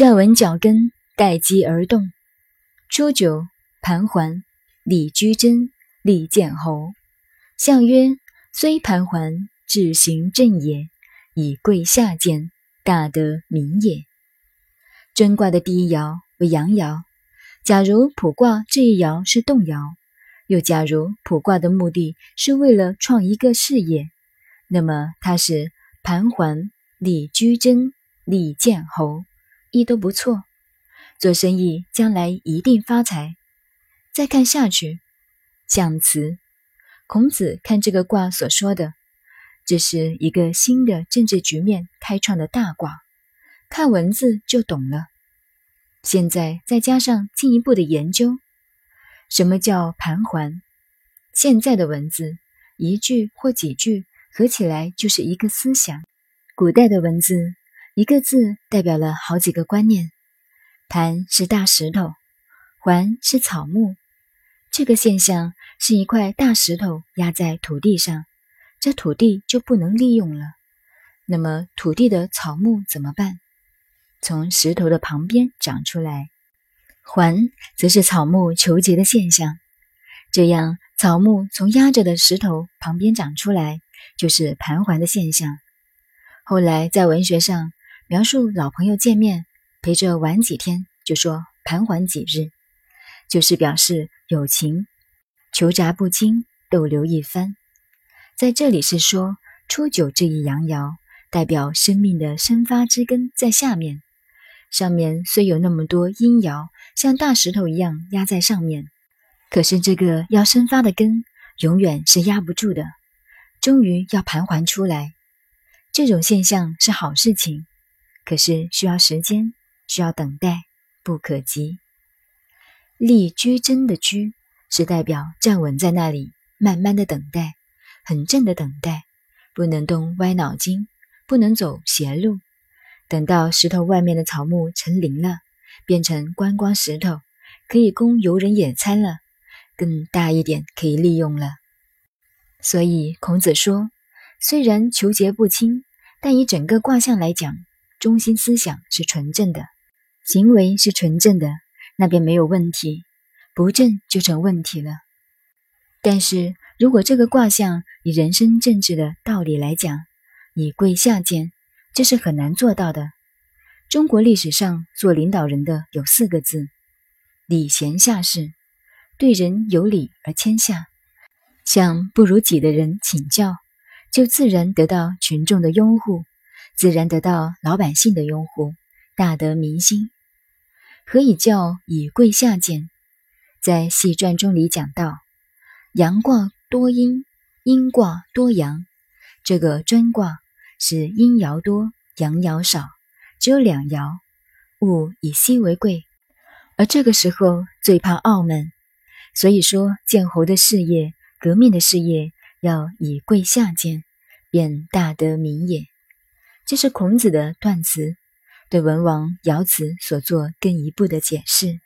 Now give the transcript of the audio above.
站稳脚跟，待机而动。初九，盘桓，礼居贞，立见侯。相曰：虽盘桓，志行正也，以贵下贱，大得民也。贞卦的第一爻为阳爻。假如卜卦这一爻是动摇，又假如卜卦的目的是为了创一个事业，那么它是盘桓、立居贞、立建侯。一都不错，做生意将来一定发财。再看下去，象辞，孔子看这个卦所说的，这是一个新的政治局面开创的大卦，看文字就懂了。现在再加上进一步的研究，什么叫盘桓？现在的文字一句或几句合起来就是一个思想，古代的文字。一个字代表了好几个观念。盘是大石头，环是草木。这个现象是一块大石头压在土地上，这土地就不能利用了。那么土地的草木怎么办？从石头的旁边长出来。环则是草木求结的现象，这样草木从压着的石头旁边长出来，就是盘桓的现象。后来在文学上。描述老朋友见面，陪着玩几天，就说盘桓几日，就是表示友情，求杂不清，逗留一番。在这里是说初九这一阳爻，代表生命的生发之根在下面，上面虽有那么多阴爻，像大石头一样压在上面，可是这个要生发的根，永远是压不住的，终于要盘桓出来。这种现象是好事情。可是需要时间，需要等待，不可及。立居贞的居是代表站稳在那里，慢慢的等待，很正的等待，不能动歪脑筋，不能走邪路。等到石头外面的草木成林了，变成观光石头，可以供游人野餐了，更大一点可以利用了。所以孔子说，虽然求节不清，但以整个卦象来讲。中心思想是纯正的，行为是纯正的，那便没有问题；不正就成问题了。但是如果这个卦象以人生政治的道理来讲，以贵下贱，这是很难做到的。中国历史上做领导人的有四个字：礼贤下士，对人有礼而谦下，向不如己的人请教，就自然得到群众的拥护。自然得到老百姓的拥护，大得民心。何以叫以贵下贱？在《系传》中里讲到，阳卦多阴，阴卦多阳。这个专卦是阴爻多，阳爻少，只有两爻，物以稀为贵。而这个时候最怕傲慢，所以说建侯的事业、革命的事业要以贵下贱，便大得民也。这是孔子的断词，对文王尧子所做更一步的解释。